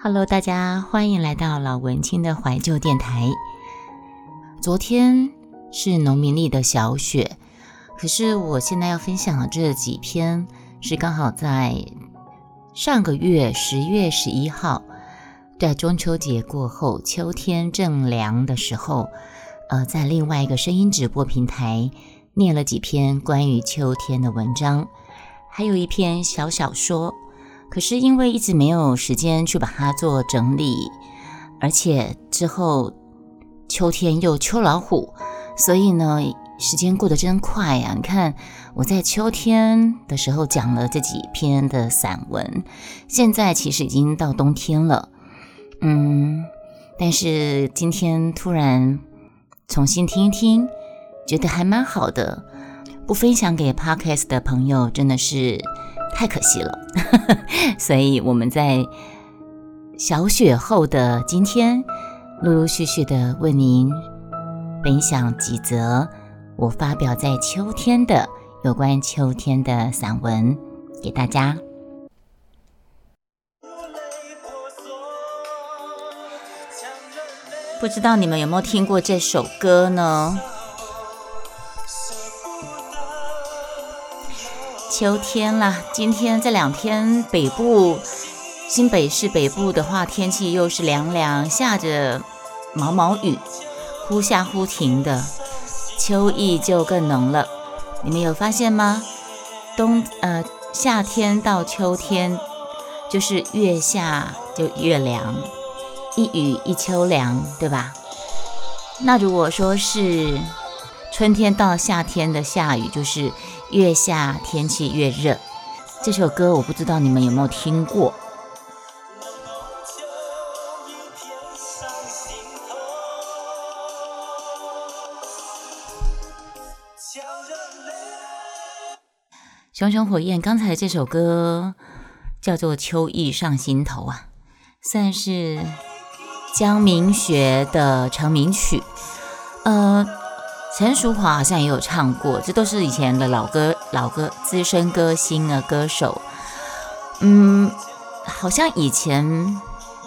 Hello，大家欢迎来到老文青的怀旧电台。昨天是农民历的小雪，可是我现在要分享的这几篇是刚好在上个月十月十一号，在中秋节过后，秋天正凉的时候，呃，在另外一个声音直播平台念了几篇关于秋天的文章，还有一篇小小说。可是因为一直没有时间去把它做整理，而且之后秋天又秋老虎，所以呢，时间过得真快呀！你看我在秋天的时候讲了这几篇的散文，现在其实已经到冬天了，嗯，但是今天突然重新听一听，觉得还蛮好的，不分享给 Podcast 的朋友真的是。太可惜了，所以我们在小雪后的今天，陆陆续续的为您分享几则我发表在秋天的有关秋天的散文给大家。不知道你们有没有听过这首歌呢？秋天了，今天这两天北部新北市北部的话，天气又是凉凉，下着毛毛雨，忽下忽停的，秋意就更浓了。你们有发现吗？冬呃夏天到秋天，就是越下就越凉，一雨一秋凉，对吧？那如果说是春天到夏天的下雨，就是越下天气越热。这首歌我不知道你们有没有听过。熊熊火焰，刚才这首歌叫做《秋意上心头》啊，算是江明学的成名曲。呃。陈淑华好像也有唱过，这都是以前的老歌，老歌资深歌星啊，歌手。嗯，好像以前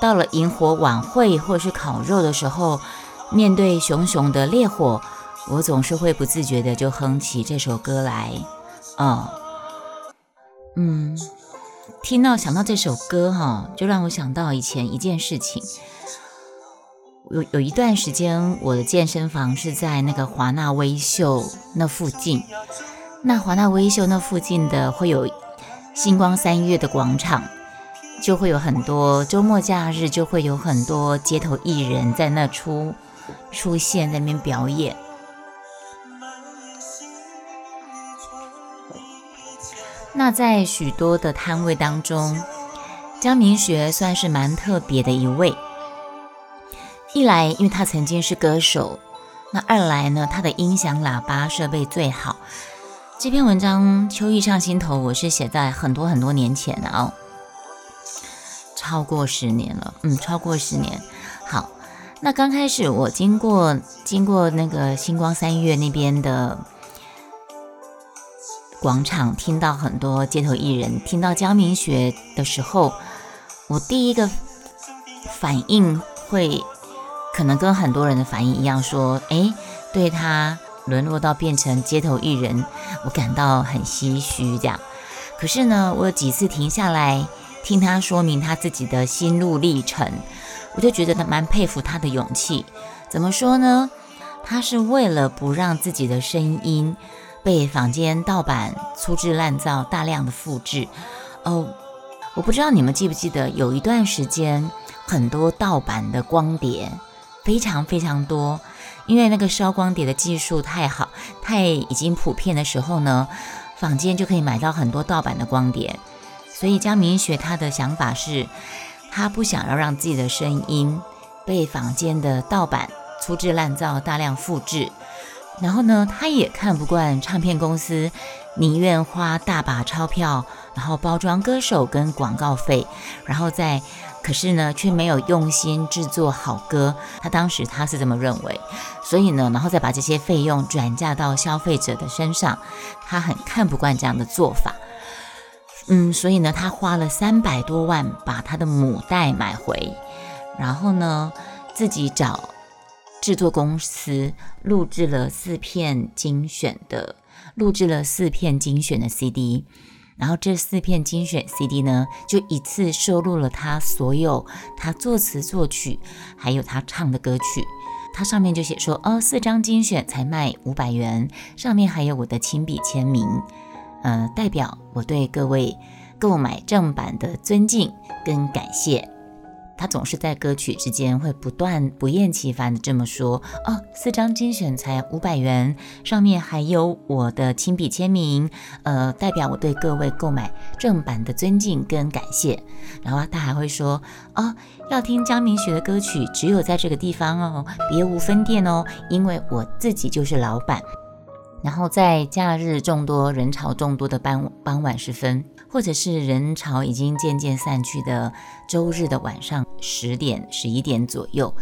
到了萤火晚会或者是烤肉的时候，面对熊熊的烈火，我总是会不自觉的就哼起这首歌来。哦，嗯，听到想到这首歌哈，就让我想到以前一件事情。有有一段时间，我的健身房是在那个华纳微秀那附近。那华纳微秀那附近的会有星光三月的广场，就会有很多周末假日就会有很多街头艺人在那出出现在那边表演。那在许多的摊位当中，江明学算是蛮特别的一位。一来，因为他曾经是歌手；那二来呢，他的音响喇叭设备最好。这篇文章《秋意上心头》，我是写在很多很多年前的哦，超过十年了，嗯，超过十年。好，那刚开始我经过经过那个星光三月那边的广场，听到很多街头艺人，听到江明学的时候，我第一个反应会。可能跟很多人的反应一样，说：“哎，对他沦落到变成街头艺人，我感到很唏嘘。”这样，可是呢，我有几次停下来听他说明他自己的心路历程，我就觉得他蛮佩服他的勇气。怎么说呢？他是为了不让自己的声音被坊间盗版、粗制滥造、大量的复制。哦，我不知道你们记不记得，有一段时间很多盗版的光碟。非常非常多，因为那个烧光碟的技术太好，太已经普遍的时候呢，坊间就可以买到很多盗版的光碟。所以江明学他的想法是，他不想要让自己的声音被坊间的盗版粗制滥造、大量复制。然后呢，他也看不惯唱片公司宁愿花大把钞票，然后包装歌手跟广告费，然后再。可是呢，却没有用心制作好歌。他当时他是这么认为，所以呢，然后再把这些费用转嫁到消费者的身上，他很看不惯这样的做法。嗯，所以呢，他花了三百多万把他的母带买回，然后呢，自己找制作公司录制了四片精选的，录制了四片精选的 CD，然后这四片精选 CD 呢，就一次收录了他所有他作词作曲，还有他唱的歌曲。它上面就写说，哦，四张精选才卖五百元，上面还有我的亲笔签名。呃，代表我对各位购买正版的尊敬跟感谢。他总是在歌曲之间会不断不厌其烦的这么说：哦，四张精选才五百元，上面还有我的亲笔签名。呃，代表我对各位购买正版的尊敬跟感谢。然后他还会说：哦，要听江明学的歌曲，只有在这个地方哦，别无分店哦，因为我自己就是老板。然后在假日众多人潮众多的傍傍晚时分，或者是人潮已经渐渐散去的周日的晚上十点、十一点左右，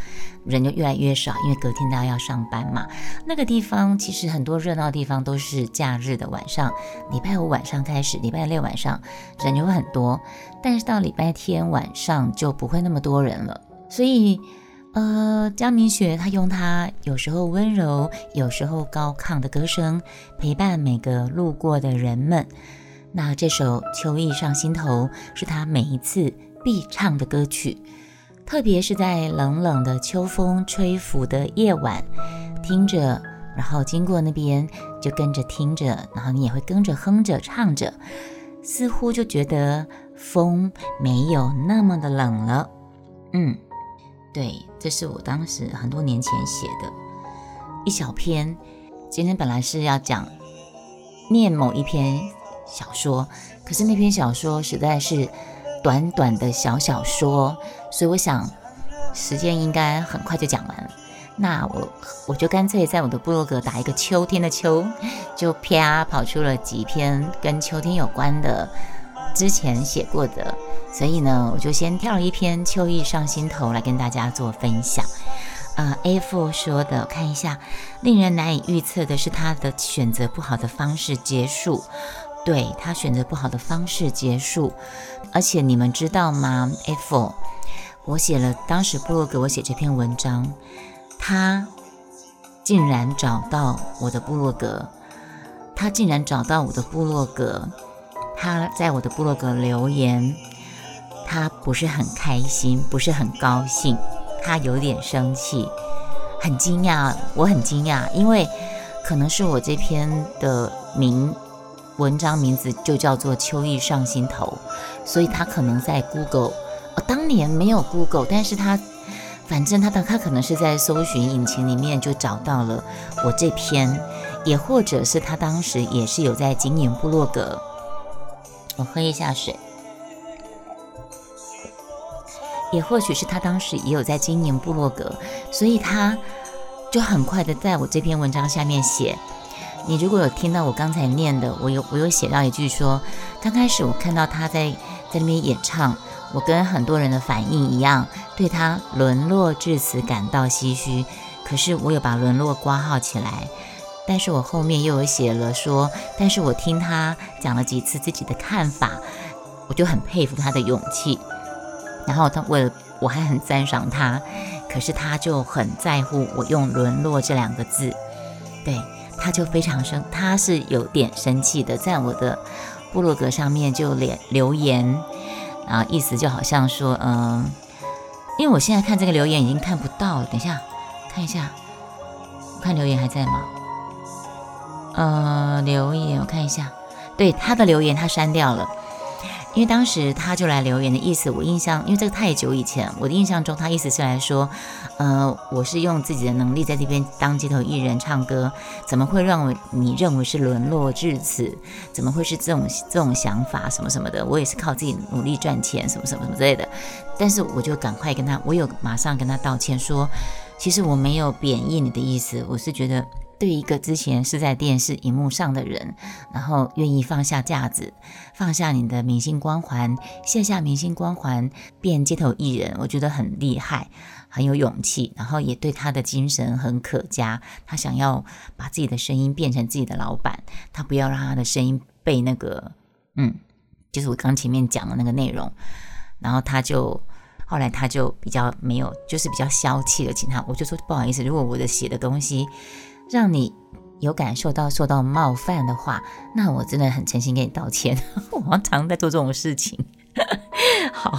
人就越来越少，因为隔天大家要上班嘛。那个地方其实很多热闹地方都是假日的晚上，礼拜五晚上开始，礼拜六晚上人就会很多，但是到礼拜天晚上就不会那么多人了，所以。呃，江明雪，她用她有时候温柔、有时候高亢的歌声陪伴每个路过的人们。那这首《秋意上心头》是他每一次必唱的歌曲，特别是在冷冷的秋风吹拂的夜晚，听着，然后经过那边就跟着听着，然后你也会跟着哼着唱着，似乎就觉得风没有那么的冷了。嗯。对，这是我当时很多年前写的一小篇。今天本来是要讲念某一篇小说，可是那篇小说实在是短短的小小说，所以我想时间应该很快就讲完了。那我我就干脆在我的部落格打一个秋天的秋，就啪跑出了几篇跟秋天有关的。之前写过的，所以呢，我就先挑了一篇《秋意上心头》来跟大家做分享。呃，A4 说的，看一下，令人难以预测的是他的选择不好的方式结束。对他选择不好的方式结束，而且你们知道吗？A4，我写了当时部落格我写这篇文章，他竟然找到我的部落格，他竟然找到我的部落格。他在我的部落格留言，他不是很开心，不是很高兴，他有点生气，很惊讶，我很惊讶，因为可能是我这篇的名文章名字就叫做《秋意上心头》，所以他可能在 Google，哦，当年没有 Google，但是他反正他的他可能是在搜寻引擎里面就找到了我这篇，也或者是他当时也是有在经营部落格。我喝一下水，也或许是他当时也有在经营部落格，所以他就很快的在我这篇文章下面写。你如果有听到我刚才念的，我有我有写到一句说，刚开始我看到他在在那边演唱，我跟很多人的反应一样，对他沦落至此感到唏嘘。可是我有把沦落挂号起来。但是我后面又有写了说，但是我听他讲了几次自己的看法，我就很佩服他的勇气。然后他为了我还很赞赏他，可是他就很在乎我用“沦落”这两个字，对，他就非常生，他是有点生气的，在我的部落格上面就连留言，啊，意思就好像说，嗯，因为我现在看这个留言已经看不到了，等一下看一下，看留言还在吗？呃，留言我看一下，对他的留言他删掉了，因为当时他就来留言的意思，我印象，因为这个太久以前，我的印象中他意思是来说，呃，我是用自己的能力在这边当街头艺人唱歌，怎么会让你认为是沦落至此？怎么会是这种这种想法什么什么的？我也是靠自己努力赚钱，什么什么什么之类的。但是我就赶快跟他，我有马上跟他道歉说，其实我没有贬义你的意思，我是觉得。对一个之前是在电视荧幕上的人，然后愿意放下架子，放下你的明星光环，卸下明星光环，变街头艺人，我觉得很厉害，很有勇气，然后也对他的精神很可嘉。他想要把自己的声音变成自己的老板，他不要让他的声音被那个嗯就是我刚前面讲的那个内容，然后他就后来他就比较没有，就是比较消气的请他，我就说不好意思，如果我的写的东西让你有感受到受到冒犯的话，那我真的很诚心给你道歉。我常常在做这种事情。好。